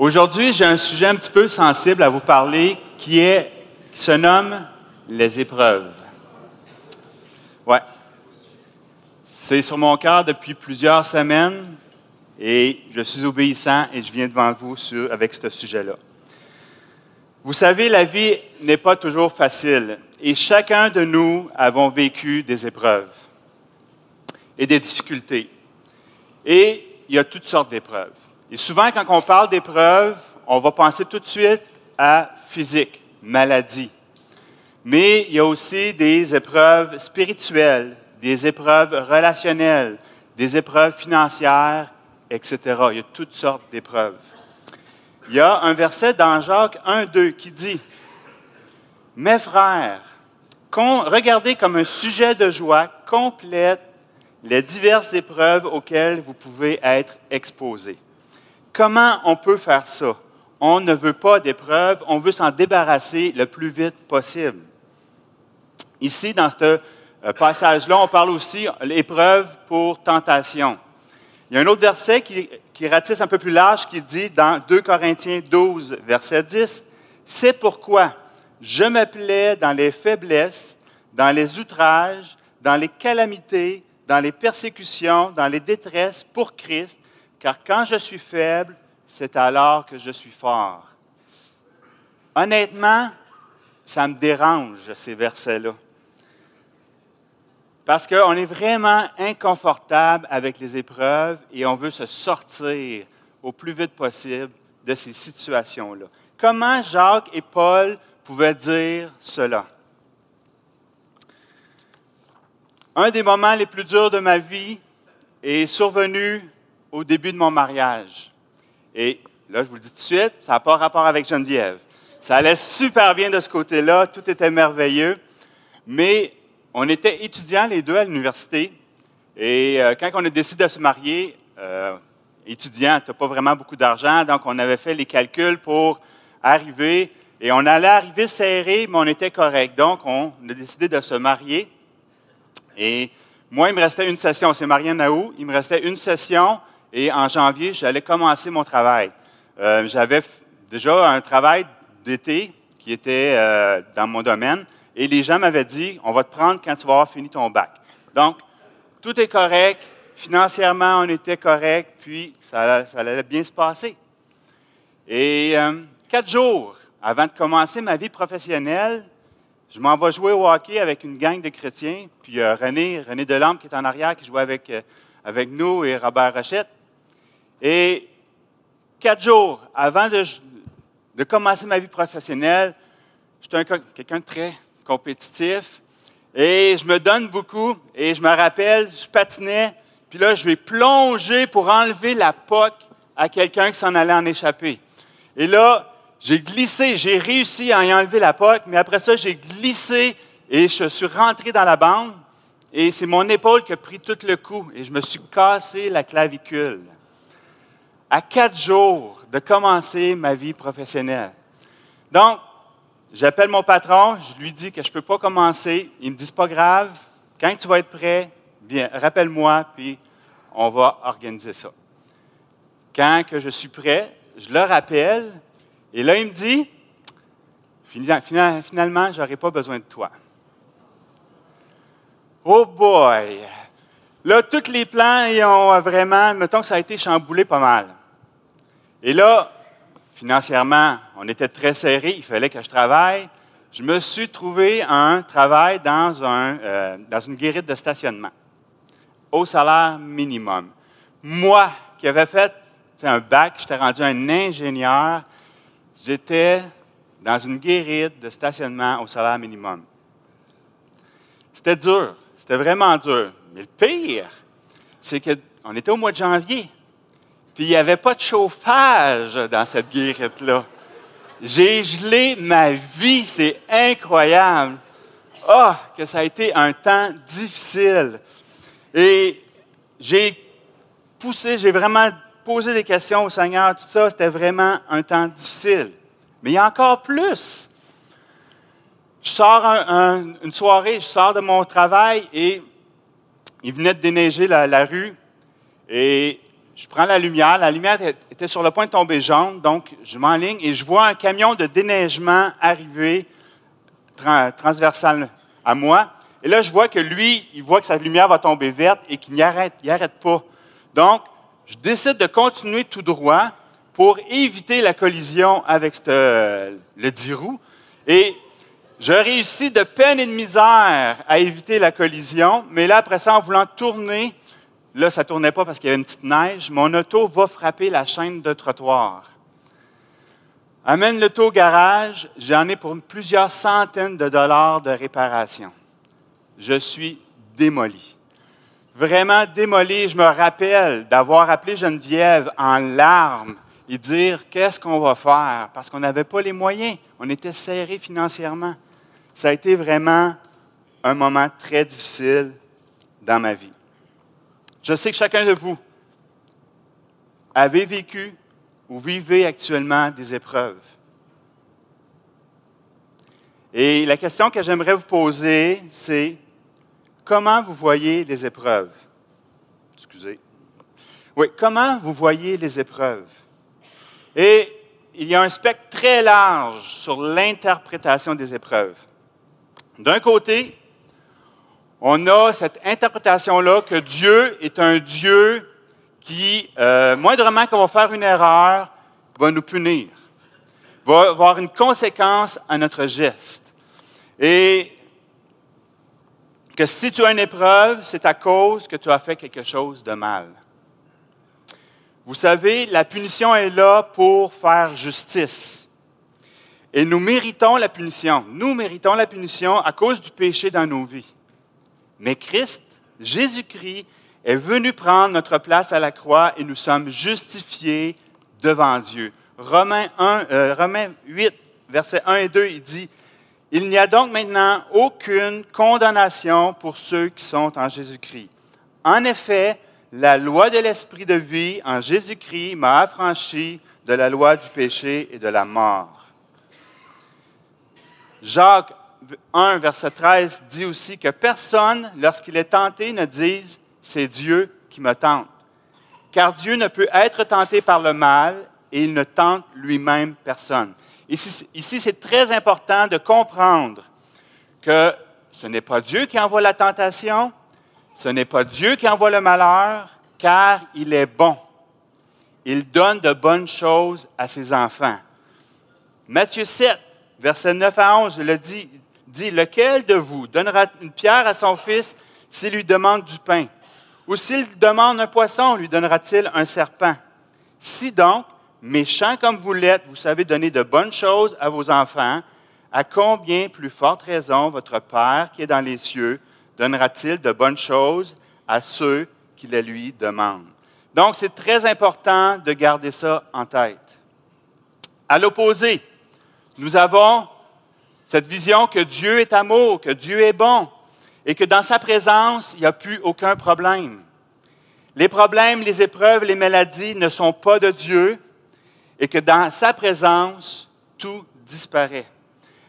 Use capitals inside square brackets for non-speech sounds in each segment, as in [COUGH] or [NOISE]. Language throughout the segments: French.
Aujourd'hui, j'ai un sujet un petit peu sensible à vous parler qui, se nomme les épreuves. Ouais. C'est sur mon cœur depuis plusieurs semaines et je suis obéissant et je viens devant vous sur, avec ce sujet-là. Vous savez, la vie n'est pas toujours facile et chacun de nous avons vécu des épreuves et des difficultés. Et il y a toutes sortes d'épreuves. Et souvent, quand on parle d'épreuves, on va penser tout de suite à physique, maladie. Mais il y a aussi des épreuves spirituelles, des épreuves relationnelles, des épreuves financières, etc. Il y a toutes sortes d'épreuves. Il y a un verset dans Jacques 1, 2 qui dit, Mes frères, regardez comme un sujet de joie complète les diverses épreuves auxquelles vous pouvez être exposés. Comment on peut faire ça? On ne veut pas d'épreuves, on veut s'en débarrasser le plus vite possible. Ici, dans ce euh, passage-là, on parle aussi l'épreuve pour tentation. Il y a un autre verset qui, qui ratisse un peu plus large qui dit dans 2 Corinthiens 12, verset 10, C'est pourquoi je me plais dans les faiblesses, dans les outrages, dans les calamités, dans les persécutions, dans les détresses pour Christ, car quand je suis faible, c'est alors que je suis fort. Honnêtement, ça me dérange, ces versets-là. Parce qu'on est vraiment inconfortable avec les épreuves et on veut se sortir au plus vite possible de ces situations-là. Comment Jacques et Paul pouvaient dire cela? Un des moments les plus durs de ma vie est survenu au début de mon mariage. Et là, je vous le dis tout de suite, ça n'a pas rapport avec Geneviève. Ça allait super bien de ce côté-là, tout était merveilleux. Mais on était étudiants les deux à l'université. Et euh, quand on a décidé de se marier, euh, étudiant, tu n'as pas vraiment beaucoup d'argent, donc on avait fait les calculs pour arriver. Et on allait arriver serré, mais on était correct. Donc, on a décidé de se marier. Et moi, il me restait une session. C'est Marianne Naou. Il me restait une session et en janvier, j'allais commencer mon travail. Euh, j'avais déjà un travail d'été qui était euh, dans mon domaine et les gens m'avaient dit on va te prendre quand tu vas avoir fini ton bac. Donc, tout est correct. Financièrement, on était correct, puis ça, allait bien se passer. Et euh, quatre jours avant de commencer ma vie professionnelle, je m'en vais jouer au hockey avec une gang de chrétiens, puis René, René Delambre qui est en arrière, qui jouait avec, avec nous, et Robert Rochette. Et quatre jours avant de, commencer ma vie professionnelle, j'étais quelqu'un de très compétitif, et je me donne beaucoup, et je me rappelle, je patinais, puis là, je vais plonger pour enlever la poque à quelqu'un qui s'en allait en échapper. Et là, j'ai glissé, j'ai réussi à y enlever la poque, mais après ça, j'ai glissé et je suis rentré dans la bande. Et c'est mon épaule qui a pris tout le coup et je me suis cassé la clavicule. À quatre jours de commencer ma vie professionnelle. Donc, j'appelle mon patron, je lui dis que je ne peux pas commencer. Il me dit, pas grave, quand tu vas être prêt, bien, rappelle-moi, puis on va organiser ça. Quand que je suis prêt, je le rappelle, et là, il me dit, finalement, je n'aurai pas besoin de toi. Oh boy! Là, tous les plans, ils ont vraiment, mettons que ça a été chamboulé pas mal. Et là, financièrement, on était très serré, il fallait que je travaille. Je me suis trouvé un travail dans, un, euh, dans une guérite de stationnement, au salaire minimum. Moi, qui avais fait un bac, j'étais rendu un ingénieur, J'étais dans une guérite de stationnement au salaire minimum. C'était dur, c'était vraiment dur. Mais le pire, c'est qu'on était au mois de janvier. Il n'y avait pas de chauffage dans cette guérite-là. J'ai gelé ma vie, c'est incroyable. Ah, que ça a été un temps difficile. Et j'ai poussé, j'ai vraiment posé des questions au Seigneur, tout ça, c'était vraiment un temps difficile. Mais il y a encore plus. Je sors une soirée, je sors de mon travail et il venait de déneiger la, rue et je prends la lumière. La lumière était sur le point de tomber jaune, donc je m'enligne et je vois un camion de déneigement arriver transversal à moi. Et là, je vois que lui, il voit que sa lumière va tomber verte et qu'il n'y arrête, pas. Donc, je décide de continuer tout droit pour éviter la collision avec le 10 roues. Et je réussis de peine et de misère à éviter la collision, mais là, après ça, en voulant tourner, là, ça ne tournait pas parce qu'il y avait une petite neige, mon auto va frapper la chaîne de trottoir. Amène l'auto au garage, j'en ai pour plusieurs centaines de dollars de réparation. Je suis démoli. Vraiment démoli. Je me rappelle d'avoir appelé Geneviève en larmes et dire qu'est-ce qu'on va faire? Parce qu'on n'avait pas les moyens. On était serré financièrement ça a été vraiment un moment très difficile dans ma vie. Je sais que chacun de vous avez vécu ou vivez actuellement des épreuves. Et la question que j'aimerais vous poser, c'est comment vous voyez les épreuves? Excusez. Oui, comment vous voyez les épreuves? Et il y a un spectre très large sur l'interprétation des épreuves. D'un côté, on a cette interprétation-là que Dieu est un Dieu qui, euh, moindrement qu'on va faire une erreur, va nous punir, va avoir une conséquence à notre geste. Et que si tu as une épreuve, c'est à cause que tu as fait quelque chose de mal. Vous savez, la punition est là pour faire justice. Et nous méritons la punition. Nous méritons la punition à cause du péché dans nos vies. Mais Christ, Jésus-Christ, est venu prendre notre place à la croix et nous sommes justifiés devant Dieu. Romains, 1, euh, Romains 8, versets 1 et 2, il dit, Il n'y a donc maintenant aucune condamnation pour ceux qui sont en Jésus-Christ. En effet, la loi de l'Esprit de vie en Jésus-Christ m'a affranchi de la loi du péché et de la mort. Jacques 1, verset 13 dit aussi que personne, lorsqu'il est tenté, ne dise c'est Dieu qui me tente. Car Dieu ne peut être tenté par le mal et il ne tente lui-même personne. Ici, c'est très important de comprendre que ce n'est pas Dieu qui envoie la tentation, ce n'est pas Dieu qui envoie le malheur, car il est bon. Il donne de bonnes choses à ses enfants. Matthieu 7, verset 9 à 11, le dit, dit, Lequel de vous donnera une pierre à son fils s'il lui demande du pain? Ou s'il demande un poisson, lui donnera-t-il un serpent? Si donc, méchant comme vous l'êtes, vous savez donner de bonnes choses à vos enfants, à combien plus forte raison votre Père qui est dans les cieux donnera-t-il de bonnes choses à ceux qui les lui demandent? Donc, c'est très important de garder ça en tête. À l'opposé, nous avons cette vision que Dieu est amour, que Dieu est bon et que dans sa présence, il n'y a plus aucun problème. Les problèmes, les épreuves, les maladies ne sont pas de Dieu et que dans sa présence, tout disparaît.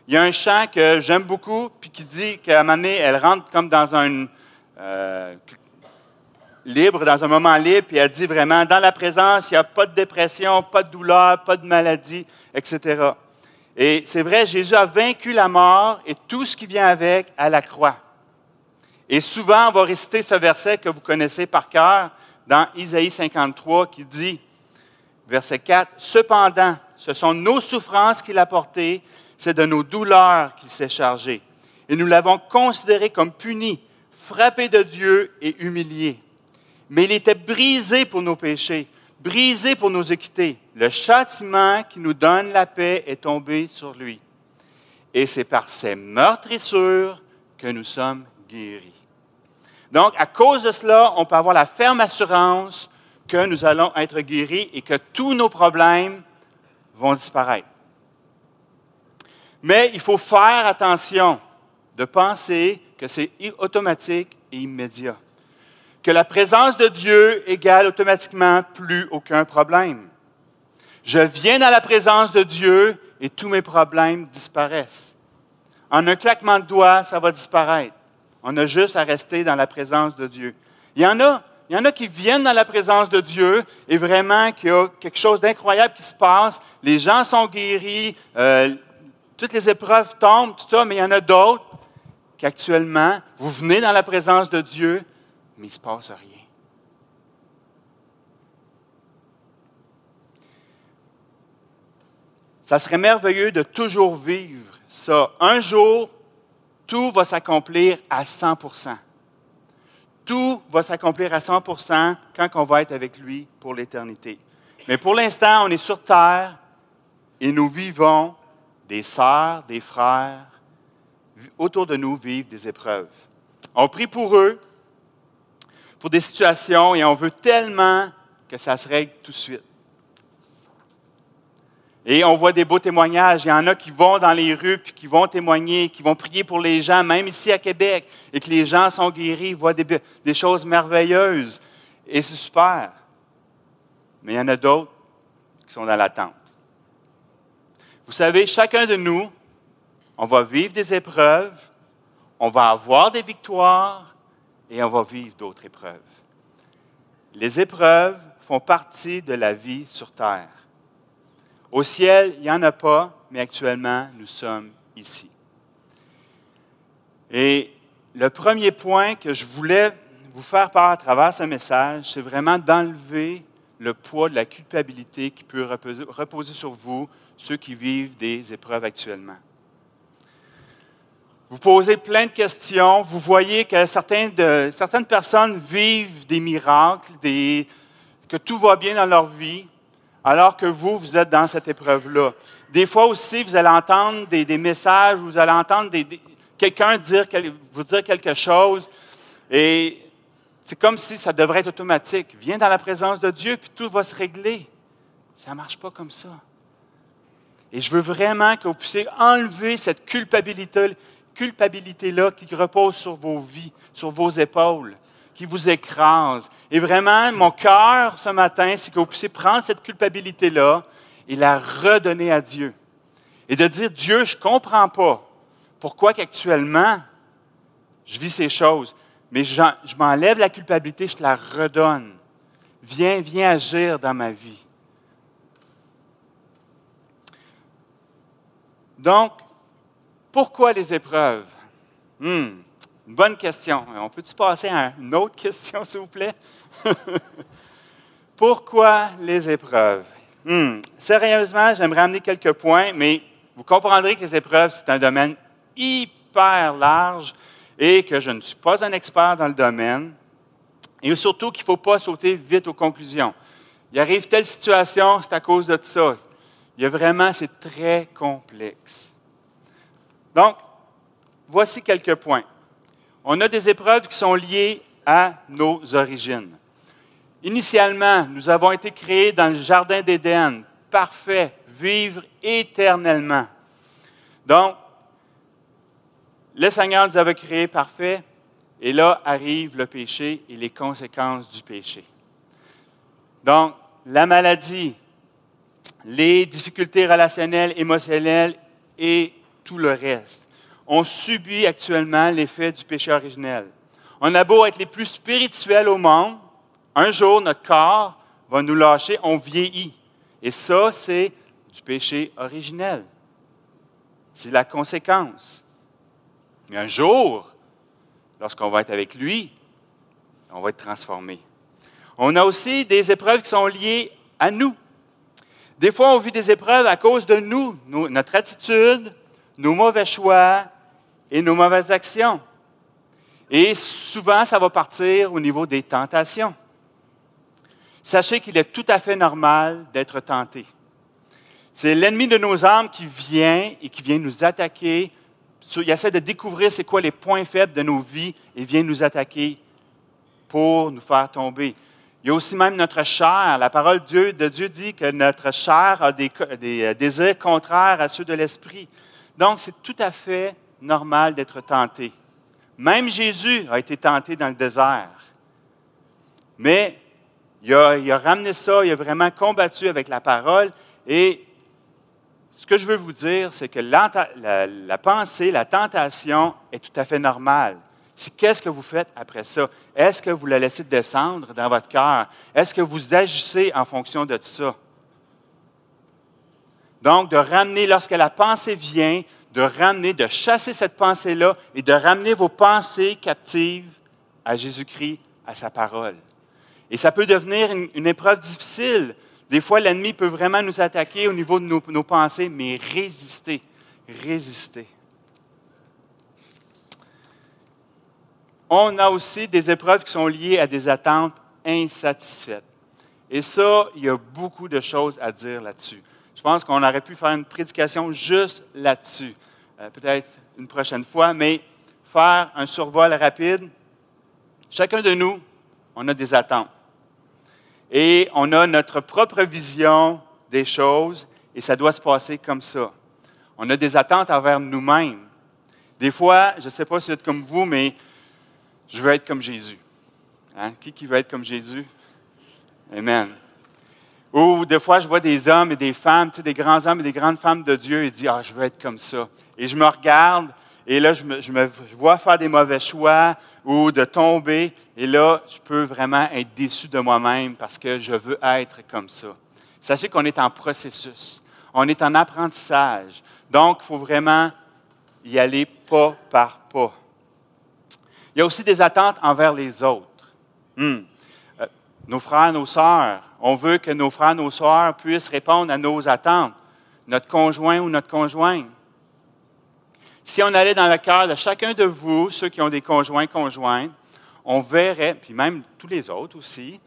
Il y a un chant que j'aime beaucoup, puis qui dit qu'à un elle rentre comme dans un euh, libre, dans un moment libre, puis elle dit vraiment, dans la présence, il n'y a pas de dépression, pas de douleur, pas de maladie, etc. Et c'est vrai, Jésus a vaincu la mort et tout ce qui vient avec à la croix. Et souvent, on va réciter ce verset que vous connaissez par cœur dans Isaïe 53 qui dit, verset 4, Cependant, ce sont nos souffrances qu'il a portées, c'est de nos douleurs qu'il s'est chargé. Et nous l'avons considéré comme puni, frappé de Dieu et humilié. Mais il était brisé pour nos péchés, brisé pour nos équités. Le châtiment qui nous donne la paix est tombé sur lui. Et c'est par ses meurtrissures que nous sommes guéris. Donc, à cause de cela, on peut avoir la ferme assurance que nous allons être guéris et que tous nos problèmes vont disparaître. Mais il faut faire attention de penser que c'est automatique et immédiat. Que la présence de Dieu égale automatiquement plus aucun problème. Je viens dans la présence de Dieu et tous mes problèmes disparaissent. En un claquement de doigts, ça va disparaître. On a juste à rester dans la présence de Dieu. Il y en a, il y en a qui viennent dans la présence de Dieu et vraiment qu'il y a quelque chose d'incroyable qui se passe. Les gens sont guéris, euh, toutes les épreuves tombent, tout ça, mais il y en a d'autres qu'actuellement, vous venez dans la présence de Dieu, mais il ne se passe rien. Ça serait merveilleux de toujours vivre ça. Un jour, tout va s'accomplir à 100% Tout va s'accomplir à 100 quand on va être avec lui pour l'éternité. Mais pour l'instant, on est sur terre et nous vivons des sœurs, des frères, autour de nous vivent des épreuves. On prie pour eux, pour des situations, et on veut tellement que ça se règle tout de suite. Et on voit des beaux témoignages. Il y en a qui vont dans les rues, puis qui vont témoigner, qui vont prier pour les gens, même ici à Québec, et que les gens sont guéris, voient des, des choses merveilleuses. Et c'est super. Mais il y en a d'autres qui sont dans l'attente. Vous savez, chacun de nous, on va vivre des épreuves, on va avoir des victoires, et on va vivre d'autres épreuves. Les épreuves font partie de la vie sur Terre. Au ciel, il n'y en a pas, mais actuellement, nous sommes ici. Et le premier point que je voulais vous faire part à travers ce message, c'est vraiment d'enlever le poids de la culpabilité qui peut reposer sur vous, ceux qui vivent des épreuves actuellement. Vous posez plein de questions, vous voyez que certaines personnes vivent des miracles, que tout va bien dans leur vie, alors que vous, vous êtes dans cette épreuve-là. Des fois aussi, vous allez entendre des, messages, vous allez entendre quelqu'un dire, vous dire quelque chose, et c'est comme si ça devrait être automatique. Viens dans la présence de Dieu, puis tout va se régler. Ça ne marche pas comme ça. Et je veux vraiment que vous puissiez enlever cette culpabilité, culpabilité-là qui repose sur vos vies, sur vos épaules qui vous écrase. Et vraiment, mon cœur ce matin, c'est que vous puissiez prendre cette culpabilité-là et la redonner à Dieu. Et de dire, Dieu, je ne comprends pas pourquoi qu'actuellement, je vis ces choses, mais je m'enlève la culpabilité, je te la redonne. Viens, viens agir dans ma vie. Donc, pourquoi les épreuves? Hmm. Bonne question. On peut-tu passer à une autre question, s'il vous plaît? [LAUGHS] Pourquoi les épreuves? Hmm. Sérieusement, j'aimerais amener quelques points, mais vous comprendrez que les épreuves, c'est un domaine hyper large et que je ne suis pas un expert dans le domaine. Et surtout qu'il ne faut pas sauter vite aux conclusions. Il arrive telle situation, c'est à cause de ça. Il y a vraiment, c'est très complexe. Donc, voici quelques points on a des épreuves qui sont liées à nos origines. Initialement, nous avons été créés dans le Jardin d'Éden, parfait, vivre éternellement. Donc, le Seigneur nous avait créés parfaits, et là arrive le péché et les conséquences du péché. Donc, la maladie, les difficultés relationnelles, émotionnelles et tout le reste on subit actuellement l'effet du péché originel. On a beau être les plus spirituels au monde, un jour notre corps va nous lâcher, on vieillit. Et ça, c'est du péché originel. C'est la conséquence. Mais un jour, lorsqu'on va être avec lui, on va être transformé. On a aussi des épreuves qui sont liées à nous. Des fois, on vit des épreuves à cause de nous, notre attitude, nos mauvais choix, et nos mauvaises actions. Et souvent, ça va partir au niveau des tentations. Sachez qu'il est tout à fait normal d'être tenté. C'est l'ennemi de nos âmes qui vient et qui vient nous attaquer. Il essaie de découvrir c'est quoi les points faibles de nos vies et vient nous attaquer pour nous faire tomber. Il y a aussi même notre chair. La parole de Dieu, dit que notre chair a des, des euh, désirs contraires à ceux de l'esprit. Donc, c'est tout à fait normal d'être tenté. Même Jésus a été tenté dans le désert. Mais il a, ramené ça, il a vraiment combattu avec la parole. Et ce que je veux vous dire, c'est que la, pensée, la tentation est tout à fait normale. Qu'est-ce que vous faites après ça? Est-ce que vous la laissez descendre dans votre cœur? Est-ce que vous agissez en fonction de ça? Donc, de ramener, lorsque la pensée vient, de ramener, de chasser cette pensée-là et de ramener vos pensées captives à Jésus-Christ, à sa parole. Et ça peut devenir une, épreuve difficile. Des fois, l'ennemi peut vraiment nous attaquer au niveau de nos, nos pensées, mais résister, résister. on a aussi des épreuves qui sont liées à des attentes insatisfaites. Et ça, il y a beaucoup de choses à dire là-dessus. Je pense qu'on aurait pu faire une prédication juste là-dessus, euh, peut-être une prochaine fois, mais faire un survol rapide. Chacun de nous, on a des attentes. Et on a notre propre vision des choses, et ça doit se passer comme ça. On a des attentes envers nous-mêmes. Des fois, je ne sais pas si c'est comme vous, mais je veux être comme Jésus. Hein? Qui, qui veut être comme Jésus? Amen. Ou des fois, je vois des hommes et des femmes, tu sais, des grands hommes et des grandes femmes de Dieu et dis, ah, je veux être comme ça. Et je me regarde et là, je me, je vois faire des mauvais choix ou de tomber. Et là, je peux vraiment être déçu de moi-même parce que je veux être comme ça. Sachez qu'on est en processus. On est en apprentissage. Donc, il faut vraiment y aller pas par pas. Il y a aussi des attentes envers les autres. Hmm. Nos frères, nos sœurs, on veut que nos frères, nos sœurs puissent répondre à nos attentes. Notre conjoint ou notre conjointe. Si on allait dans le cœur de chacun de vous, ceux qui ont des conjoints, conjointes, on verrait, puis même tous les autres aussi,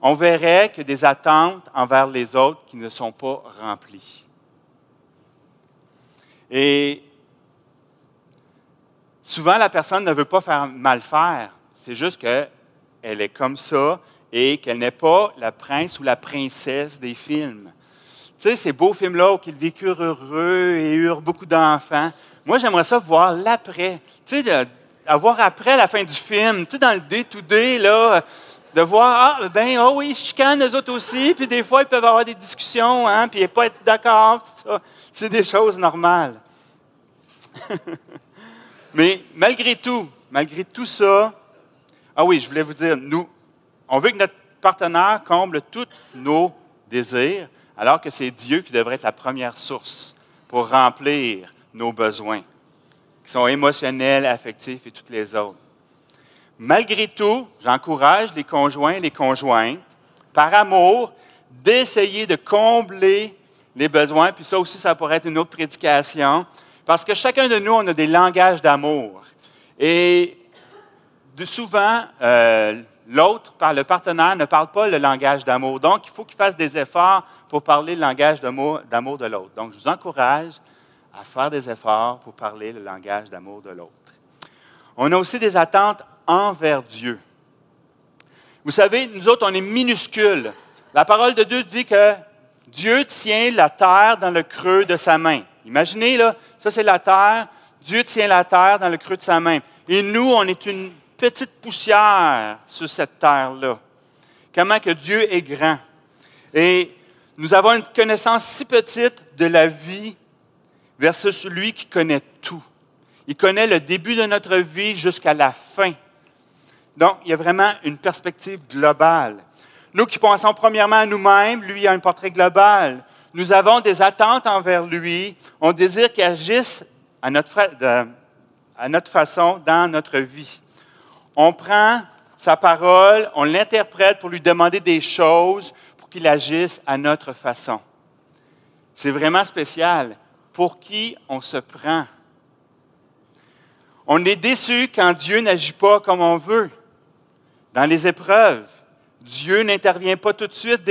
on verrait que des attentes envers les autres qui ne sont pas remplies. Et souvent, la personne ne veut pas faire mal faire. C'est juste qu'elle est comme ça et qu'elle n'est pas la prince ou la princesse des films. Tu sais, ces beaux films-là où ils vécurent heureux et eurent beaucoup d'enfants. Moi, j'aimerais ça voir l'après. Tu sais, avoir après la fin du film, tu sais, dans le day-to-day, là, de voir, ah, ben, oh oui, ils se chicanent, eux autres aussi, puis des fois, ils peuvent avoir des discussions, hein, puis pas être d'accord, C'est des choses normales. [LAUGHS] Mais malgré tout, malgré tout ça, ah oui, je voulais vous dire, nous, on veut que notre partenaire comble tous nos désirs, alors que c'est Dieu qui devrait être la première source pour remplir nos besoins, qui sont émotionnels, affectifs et toutes les autres. Malgré tout, j'encourage les conjoints et les conjointes, par amour, d'essayer de combler les besoins, puis ça aussi, ça pourrait être une autre prédication, parce que chacun de nous, on a des langages d'amour. Et de souvent, euh, l'autre, le partenaire, ne parle pas le langage d'amour. Donc, il faut qu'il fasse des efforts pour parler le langage d'amour de l'autre. Donc, je vous encourage à faire des efforts pour parler le langage d'amour de l'autre. On a aussi des attentes envers Dieu. Vous savez, nous autres, on est minuscules. La parole de Dieu dit que Dieu tient la terre dans le creux de sa main. Imaginez, là, ça c'est la terre. Dieu tient la terre dans le creux de sa main. Et nous, on est une petite poussière sur cette terre-là. Comment que Dieu est grand. Et nous avons une connaissance si petite de la vie versus celui qui connaît tout. Il connaît le début de notre vie jusqu'à la fin. Donc, il y a vraiment une perspective globale. Nous qui pensons premièrement à nous-mêmes, lui a un portrait global. Nous avons des attentes envers lui. On désire qu'il agisse à notre, à notre façon dans notre vie. On prend sa parole, on l'interprète pour lui demander des choses pour qu'il agisse à notre façon. C'est vraiment spécial. Pour qui on se prend? On est déçu quand Dieu n'agit pas comme on veut. Dans les épreuves, Dieu n'intervient pas tout de suite,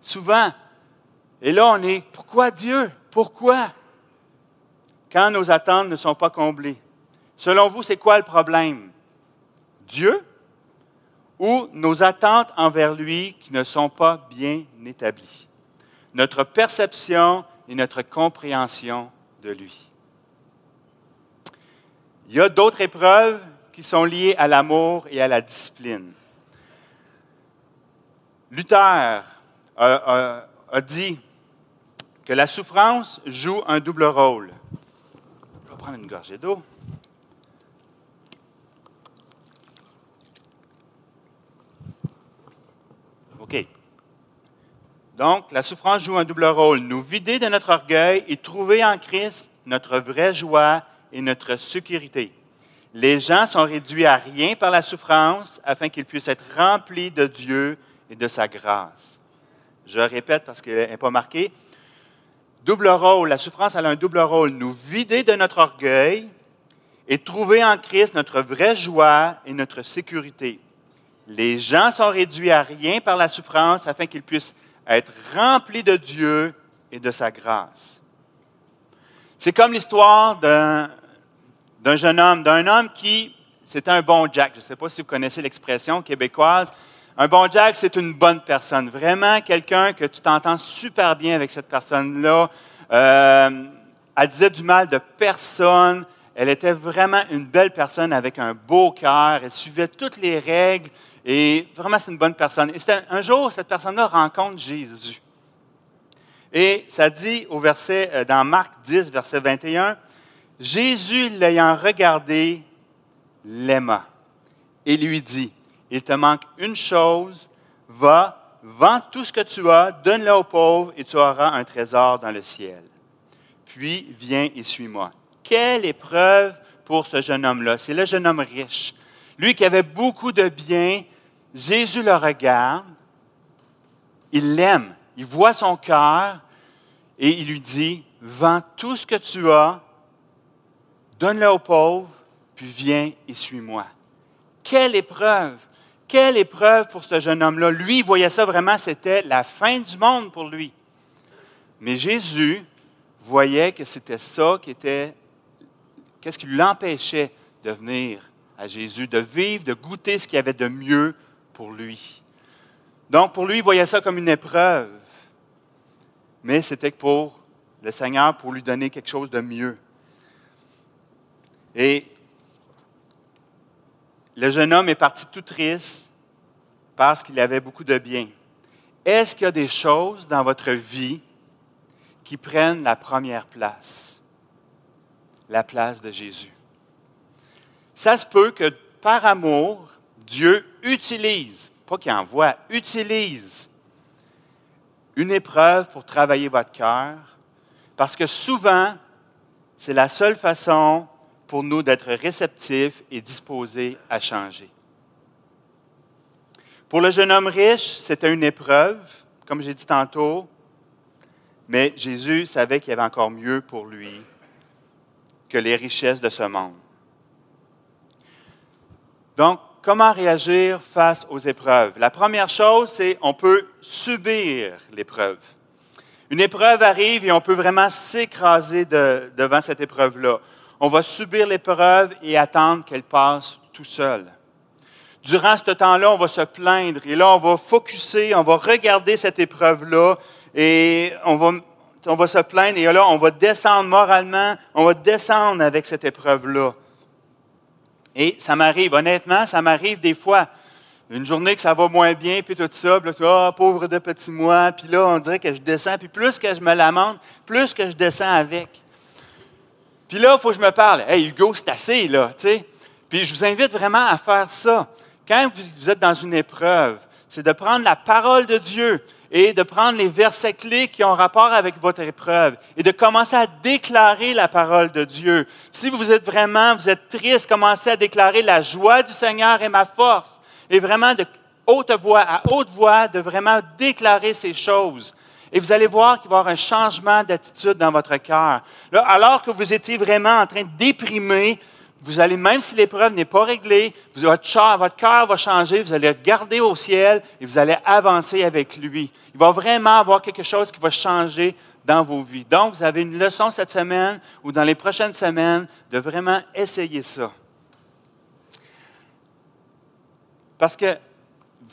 souvent. Et là, on est, pourquoi Dieu? Pourquoi? Quand nos attentes ne sont pas comblées. Selon vous, c'est quoi le problème? Dieu ou nos attentes envers lui qui ne sont pas bien établies, notre perception et notre compréhension de lui. Il y a d'autres épreuves qui sont liées à l'amour et à la discipline. Luther a, dit que la souffrance joue un double rôle. Je vais prendre une gorgée d'eau. Donc, la souffrance joue un double rôle. Nous vider de notre orgueil et trouver en Christ notre vraie joie et notre sécurité. Les gens sont réduits à rien par la souffrance afin qu'ils puissent être remplis de Dieu et de sa grâce. Je répète parce qu'elle n'est pas marquée. Double rôle, la souffrance a un double rôle. Nous vider de notre orgueil et trouver en Christ notre vraie joie et notre sécurité. Les gens sont réduits à rien par la souffrance afin qu'ils puissent être remplis de Dieu et de sa grâce. C'est comme l'histoire d'un, jeune homme, d'un homme qui, c'était un bon Jack. Je ne sais pas si vous connaissez l'expression québécoise. Un bon Jack, c'est une bonne personne. Vraiment quelqu'un que tu t'entends super bien avec cette personne-là. Euh, elle disait du mal de personne. Elle était vraiment une belle personne avec un beau cœur. Elle suivait toutes les règles. Et vraiment, c'est une bonne personne. Et un jour, cette personne-là rencontre Jésus. Et ça dit au verset, euh, dans Marc 10, verset 21, Jésus, l'ayant regardé, l'aima et lui dit, il te manque une chose, va, vends tout ce que tu as, donne-le aux pauvres et tu auras un trésor dans le ciel. Puis viens et suis-moi. Quelle épreuve pour ce jeune homme-là. C'est le jeune homme riche. Lui qui avait beaucoup de biens, Jésus le regarde, il l'aime, il voit son cœur et il lui dit, vends tout ce que tu as, donne-le aux pauvres, puis viens et suis-moi. Quelle épreuve! Quelle épreuve pour ce jeune homme-là. Lui, il voyait ça vraiment, c'était la fin du monde pour lui. Mais Jésus voyait que c'était ça qui était, qu'est-ce qui l'empêchait de venir à Jésus, de vivre, de goûter ce qu'il y avait de mieux pour lui. Donc, pour lui, il voyait ça comme une épreuve. Mais c'était pour le Seigneur, pour lui donner quelque chose de mieux. Et le jeune homme est parti tout triste parce qu'il avait beaucoup de biens. Est-ce qu'il y a des choses dans votre vie qui prennent la première place? La place de Jésus. Ça se peut que par amour, Dieu utilise, pas qu'il envoie, utilise une épreuve pour travailler votre cœur, parce que souvent, c'est la seule façon pour nous d'être réceptifs et disposés à changer. Pour le jeune homme riche, c'était une épreuve, comme j'ai dit tantôt, mais Jésus savait qu'il y avait encore mieux pour lui que les richesses de ce monde. Donc, comment réagir face aux épreuves? La première chose, c'est on peut subir l'épreuve. Une épreuve arrive et on peut vraiment s'écraser devant cette épreuve-là. On va subir l'épreuve et attendre qu'elle passe tout seul. Durant ce temps-là, on va se plaindre et là, on va focuser, on va regarder cette épreuve-là et on va, on va se plaindre et là, on va descendre moralement, on va descendre avec cette épreuve-là. Et ça m'arrive, honnêtement, ça m'arrive des fois. Une journée que ça va moins bien, puis tout ça, puis là, oh, pauvre de petit moi, puis là, on dirait que je descends, puis plus que je me lamente, plus que je descends avec. Puis là, il faut que je me parle. Hey, Hugo, c'est assez, là, tu sais. Puis je vous invite vraiment à faire ça. Quand vous êtes dans une épreuve, c'est de prendre la parole de Dieu et de prendre les versets clés qui ont rapport avec votre épreuve et de commencer à déclarer la parole de Dieu. Si vous êtes vraiment, vous êtes triste, commencez à déclarer la joie du Seigneur et ma force. Et vraiment de haute voix à haute voix, de vraiment déclarer ces choses. Et vous allez voir qu'il va y avoir un changement d'attitude dans votre cœur. Alors que vous étiez vraiment en train de déprimer, vous allez, même si l'épreuve n'est pas réglée, votre cœur va changer, vous allez regarder au ciel et vous allez avancer avec lui. Il va vraiment avoir quelque chose qui va changer dans vos vies. Donc, vous avez une leçon cette semaine ou dans les prochaines semaines de vraiment essayer ça. Parce que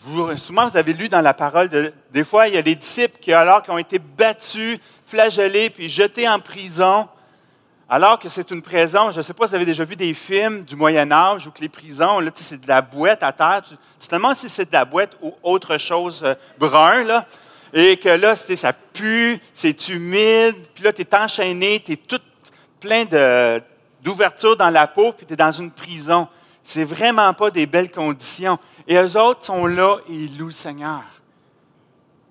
vous, souvent, vous avez lu dans la parole, de, des fois, il y a des disciples qui, alors, qui ont été battus, flagellés, puis jetés en prison, alors que c'est une prison, je ne sais pas si vous avez déjà vu des films du Moyen Âge où que les prisons, là, c'est de la boîte à terre. C'est tellement si c'est de la boîte ou autre chose euh, brun, là, et que là, ça pue, c'est humide, puis là, tu es enchaîné, tu es tout plein d'ouvertures dans la peau, puis tu es dans une prison. C'est vraiment pas des belles conditions. Et eux autres sont là et ils louent le Seigneur.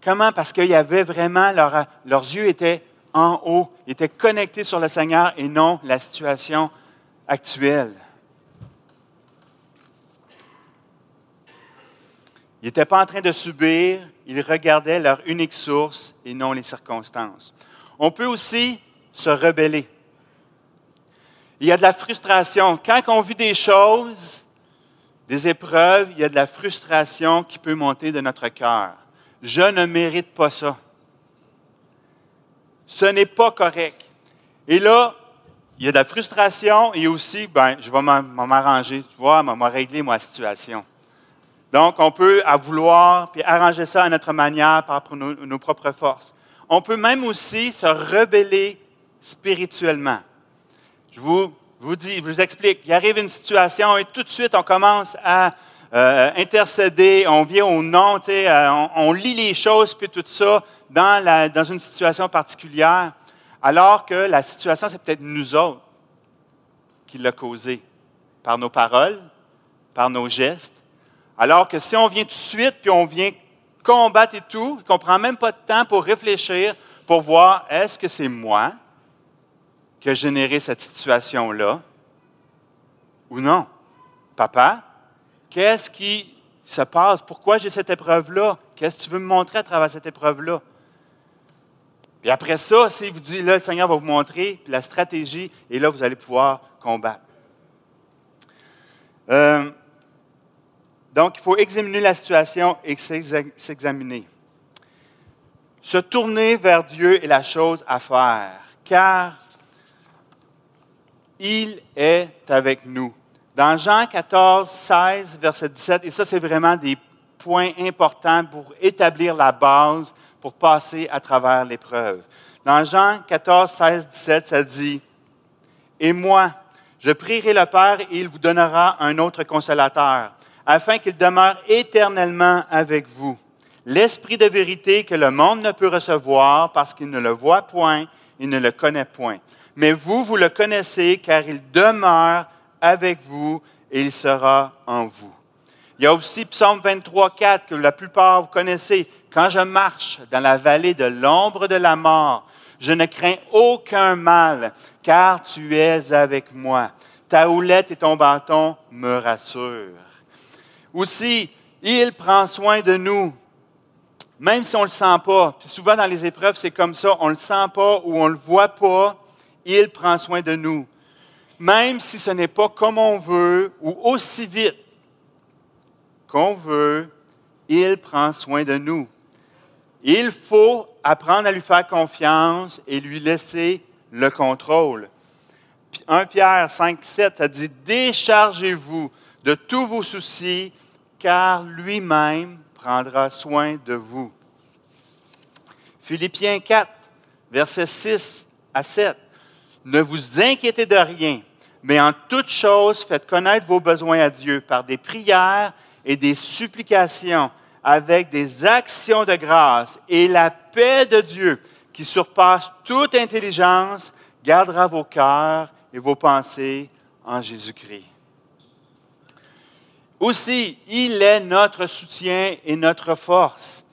Comment? Parce qu'il y avait vraiment, leurs yeux étaient en haut, ils étaient connectés sur le Seigneur et non la situation actuelle. Ils n'étaient pas en train de subir, ils regardaient leur unique source et non les circonstances. On peut aussi se rebeller. Il y a de la frustration. Quand on vit des choses, des épreuves, il y a de la frustration qui peut monter de notre cœur. Je ne mérite pas ça. Ce n'est pas correct. Et là, il y a de la frustration et aussi, ben, je vais m'arranger, tu vois, vais régler ma situation. Donc, on peut à vouloir puis arranger ça à notre manière par nos, nos propres forces. On peut même aussi se rebeller spirituellement. Je vous, vous dis, je vous explique. Il arrive une situation et tout de suite, on commence à euh, intercéder, on vient au nom, on, on, lit les choses, puis tout ça, dans, dans une situation particulière, alors que la situation, c'est peut-être nous autres qui l'a causée, par nos paroles, par nos gestes. Alors que si on vient tout de suite, puis on vient combattre et tout, qu'on ne prend même pas de temps pour réfléchir, pour voir, est-ce que c'est moi qui a généré cette situation-là ou non? Papa, qu'est-ce qui se passe? Pourquoi j'ai cette épreuve-là? Qu'est-ce que tu veux me montrer à travers cette épreuve-là? Puis après ça, si vous dites, là, le Seigneur va vous montrer la stratégie, et là, vous allez pouvoir combattre. Euh, donc, il faut examiner la situation et s'examiner. Se tourner vers Dieu est la chose à faire, car il est avec nous. Dans Jean 14, 16, verset 17, et ça c'est vraiment des points importants pour établir la base pour passer à travers l'épreuve. Dans Jean 14, 16, 17, ça dit, Et moi, je prierai le Père et il vous donnera un autre consolateur, afin qu'il demeure éternellement avec vous. L'Esprit de vérité que le monde ne peut recevoir parce qu'il ne le voit point et ne le connaît point mais vous, vous le connaissez car il demeure avec vous et il sera en vous. Il y a aussi Psaume 23, 4 que la plupart vous connaissez. Quand je marche dans la vallée de l'ombre de la mort, je ne crains aucun mal, car tu es avec moi. Ta houlette et ton bâton me rassurent. Aussi, il prend soin de nous, même si on ne le sent pas. Puis souvent dans les épreuves, c'est comme ça, on ne le sent pas ou on ne le voit pas, il prend soin de nous. Même si ce n'est pas comme on veut ou aussi vite qu'on veut, il prend soin de nous. Il faut apprendre à lui faire confiance et lui laisser le contrôle. 1 Pierre 5, 7 a dit Déchargez-vous de tous vos soucis, car lui-même prendra soin de vous. Philippiens 4, versets 6 à 7. Ne vous inquiétez de rien, mais en toute chose, faites connaître vos besoins à Dieu par des prières et des supplications avec des actions de grâce. Et la paix de Dieu, qui surpasse toute intelligence, gardera vos cœurs et vos pensées en Jésus-Christ. Aussi, il est notre soutien et notre force.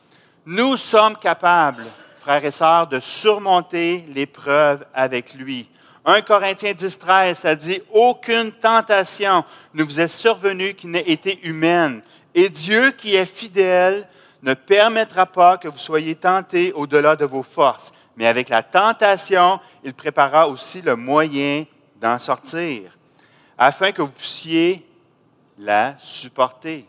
Nous sommes capables, frères et sœurs, de surmonter l'épreuve avec lui. 1 Corinthiens 10, 13, ça dit, aucune tentation ne vous est survenue qui n'ait été humaine. Et Dieu qui est fidèle ne permettra pas que vous soyez tentés au-delà de vos forces. Mais avec la tentation, il préparera aussi le moyen d'en sortir, afin que vous puissiez la supporter.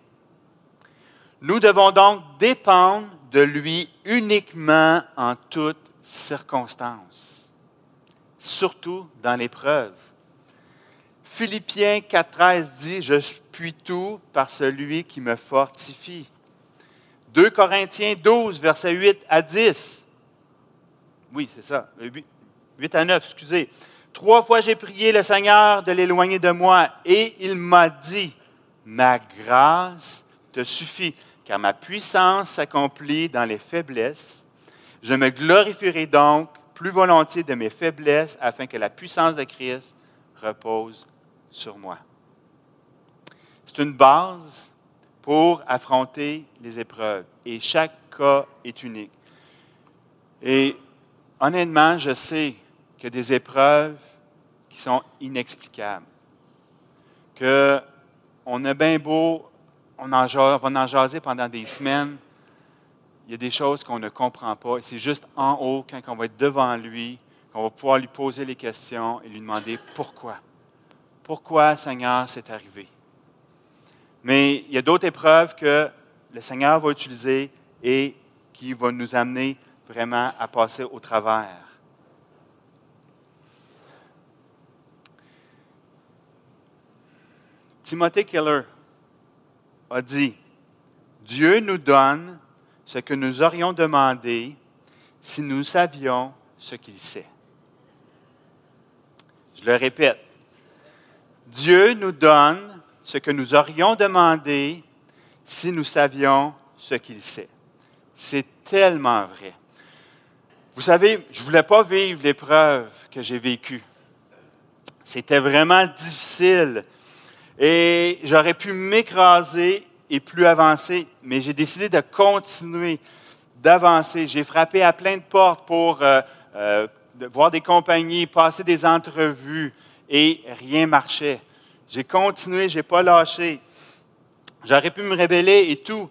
Nous devons donc dépendre de lui uniquement en toutes circonstances surtout dans l'épreuve. Philippiens 4.13 dit, Je puis tout par celui qui me fortifie. 2 Corinthiens 12, versets 8 à 10. Oui, c'est ça. 8 à 9, excusez. Trois fois j'ai prié le Seigneur de l'éloigner de moi et il m'a dit, ma grâce te suffit, car ma puissance s'accomplit dans les faiblesses. Je me glorifierai donc plus volontiers de mes faiblesses afin que la puissance de Christ repose sur moi. C'est une base pour affronter les épreuves et chaque cas est unique. Et honnêtement, je sais que des épreuves qui sont inexplicables, que on a bien beau, on, en, va en jaser pendant des semaines, il y a des choses qu'on ne comprend pas. Et c'est juste en haut, quand on va être devant lui, qu'on va pouvoir lui poser les questions et lui demander pourquoi. Pourquoi, Seigneur, c'est arrivé? Mais il y a d'autres épreuves que le Seigneur va utiliser et qui vont nous amener vraiment à passer au travers. Timothée Keller a dit, Dieu nous donne ce que nous aurions demandé si nous savions ce qu'il sait. Je le répète, Dieu nous donne ce que nous aurions demandé si nous savions ce qu'il sait. C'est tellement vrai. Vous savez, je ne voulais pas vivre l'épreuve que j'ai vécue. C'était vraiment difficile. Et j'aurais pu m'écraser et plus avancer, mais j'ai décidé de continuer, d'avancer. J'ai frappé à plein de portes pour euh, euh, voir des compagnies, passer des entrevues, et rien marchait. J'ai continué, je n'ai pas lâché. J'aurais pu me révéler et tout,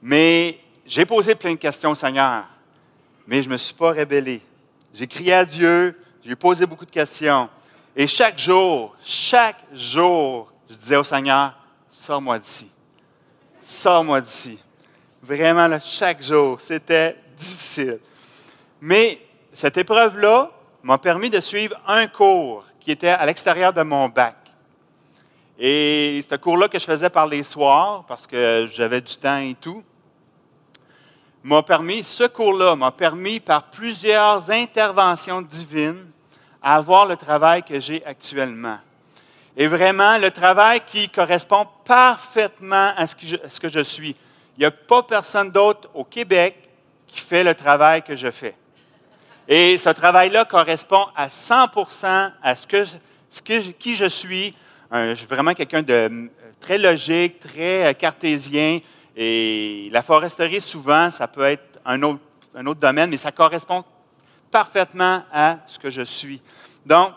mais j'ai posé plein de questions au Seigneur, mais je me suis pas rébellé. J'ai crié à Dieu, j'ai posé beaucoup de questions. Et chaque jour, chaque jour, je disais au Seigneur, sors-moi d'ici. Sors-moi d'ici. Vraiment, chaque jour, c'était difficile. Mais cette épreuve-là m'a permis de suivre un cours qui était à l'extérieur de mon bac. Et ce cours-là que je faisais par les soirs, parce que j'avais du temps et tout, m'a permis, ce cours-là m'a permis par plusieurs interventions divines à avoir le travail que j'ai actuellement est vraiment le travail qui correspond parfaitement à ce que je, suis. Il n'y a pas personne d'autre au Québec qui fait le travail que je fais. Et ce travail-là correspond à 100% à ce que, qui je suis. je suis vraiment quelqu'un de très logique, très euh, cartésien. Et la foresterie, souvent, ça peut être un autre, un autre domaine, mais ça correspond parfaitement à ce que je suis. Donc,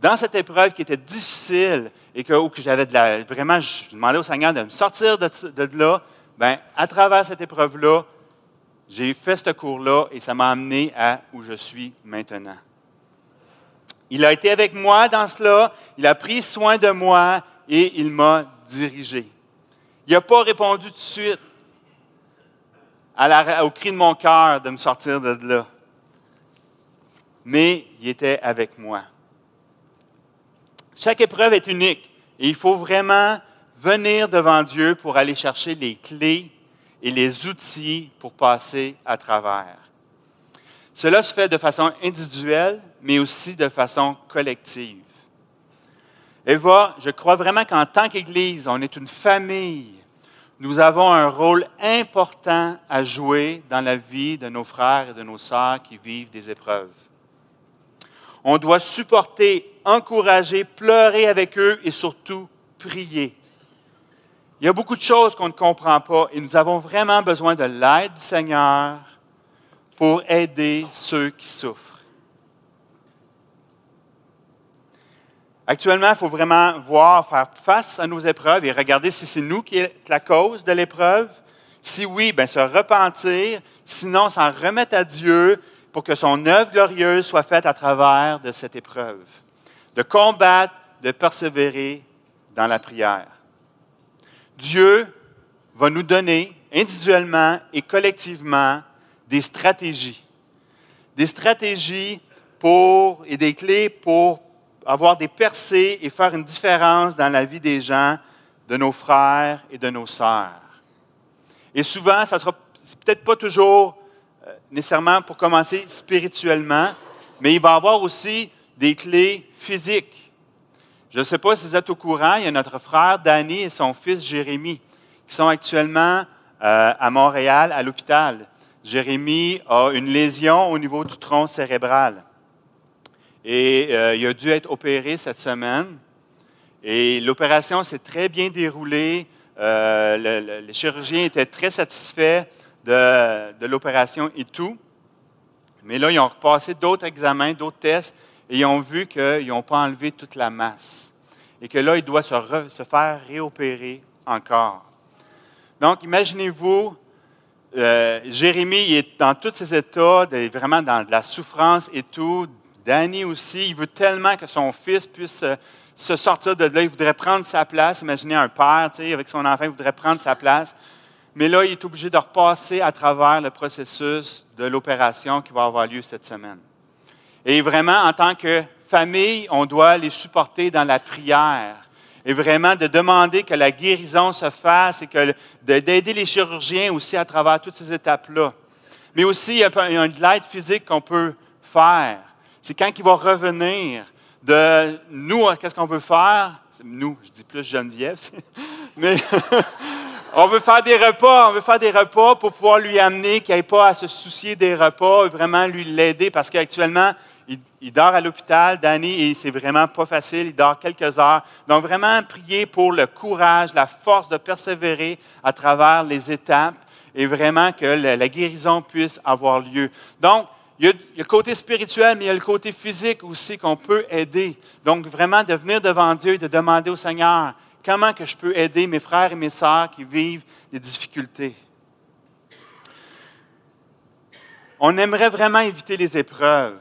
dans cette épreuve qui était difficile et que, que j'avais de la, vraiment, je demandais au Seigneur de me sortir de, là, bien, à travers cette épreuve-là, j'ai fait ce cours-là et ça m'a amené à où je suis maintenant. Il a été avec moi dans cela, il a pris soin de moi et il m'a dirigé. Il n'a pas répondu tout de suite au cri de mon cœur de me sortir de là, mais il était avec moi. Chaque épreuve est unique et il faut vraiment venir devant Dieu pour aller chercher les clés et les outils pour passer à travers. Cela se fait de façon individuelle, mais aussi de façon collective. Eva, je crois vraiment qu'en tant qu'Église, on est une famille. Nous avons un rôle important à jouer dans la vie de nos frères et de nos sœurs qui vivent des épreuves. On doit supporter, encourager, pleurer avec eux et surtout prier. Il y a beaucoup de choses qu'on ne comprend pas et nous avons vraiment besoin de l'aide du Seigneur pour aider ceux qui souffrent. Actuellement, il faut vraiment voir, faire face à nos épreuves et regarder si c'est nous qui est la cause de l'épreuve. Si oui, bien, se repentir. Sinon, s'en remettre à Dieu pour que son œuvre glorieuse soit faite à travers de cette épreuve. De combattre, de persévérer dans la prière. Dieu va nous donner individuellement et collectivement des stratégies. Des stratégies pour, et des clés pour avoir des percées et faire une différence dans la vie des gens, de nos frères et de nos sœurs. Et souvent, ça sera peut-être pas toujours euh, nécessairement pour commencer spirituellement, mais il va y avoir aussi des clés physiques. Je ne sais pas si vous êtes au courant, il y a notre frère Danny et son fils Jérémy qui sont actuellement euh, à Montréal à l'hôpital. Jérémy a une lésion au niveau du tronc cérébral. Et euh, il a dû être opéré cette semaine. Et l'opération s'est très bien déroulée. Euh, les chirurgiens étaient très satisfaits de, de l'opération et tout. Mais là, ils ont repassé d'autres examens, d'autres tests, et ils ont vu qu'ils n'ont pas enlevé toute la masse. Et que là, il doit se, faire réopérer encore. Donc, imaginez-vous, euh, Jérémie est dans tous ses états, vraiment dans de la souffrance et tout. Danny aussi, il veut tellement que son fils puisse euh, se sortir de là. Il voudrait prendre sa place. Imaginez un père, tu sais, avec son enfant, il voudrait prendre sa place. Mais là, il est obligé de repasser à travers le processus de l'opération qui va avoir lieu cette semaine. Et vraiment, en tant que famille, on doit les supporter dans la prière. Et vraiment de demander que la guérison se fasse et que d'aider les chirurgiens aussi à travers toutes ces étapes-là. Mais aussi, il y a de l'aide physique qu'on peut faire. C'est quand il va revenir de nous, qu'est-ce qu'on veut faire? Nous, je dis plus Geneviève, [LAUGHS] mais [LAUGHS] on veut faire des repas, on veut faire des repas pour pouvoir lui amener, qu'il n'ait pas à se soucier des repas, vraiment lui l'aider, parce qu'actuellement, il, dort à l'hôpital, Danny, et c'est vraiment pas facile, il dort quelques heures. Donc, vraiment prier pour le courage, la force de persévérer à travers les étapes et vraiment que la, guérison puisse avoir lieu. Donc, il y, a, le côté spirituel, mais il y a le côté physique aussi qu'on peut aider. Donc, vraiment de venir devant Dieu et de demander au Seigneur, comment je peux aider mes frères et mes sœurs qui vivent des difficultés? On aimerait vraiment éviter les épreuves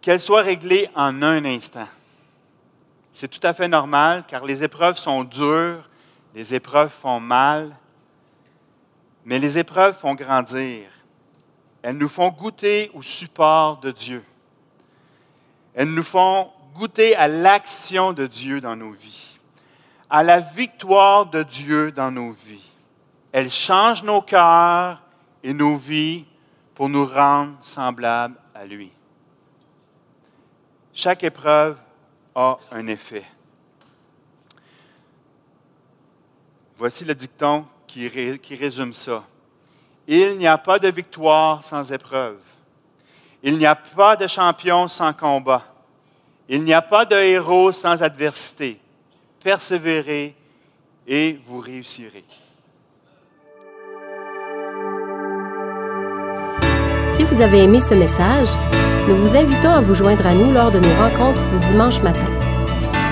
qu'elle soit réglée en un instant. C'est tout à fait normal car les épreuves sont dures, les épreuves font mal, mais les épreuves font grandir. Elles nous font goûter au support de Dieu. Elles nous font goûter à l'action de Dieu dans nos vies, à la victoire de Dieu dans nos vies. Elles changent nos cœurs et nos vies pour nous rendre semblables à lui. Chaque épreuve a un effet. Voici le dicton qui, résume ça. Il n'y a pas de victoire sans épreuve. Il n'y a pas de champion sans combat. Il n'y a pas de héros sans adversité. Persévérez et vous réussirez. Si vous avez aimé ce message, nous vous invitons à vous joindre à nous lors de nos rencontres du dimanche matin.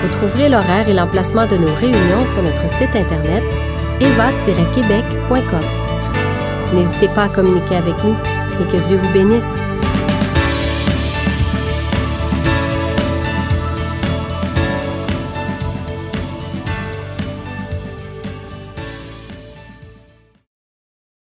Vous trouverez l'horaire et l'emplacement de nos réunions sur notre site internet eva-québec.com. N'hésitez pas à communiquer avec nous et que Dieu vous bénisse.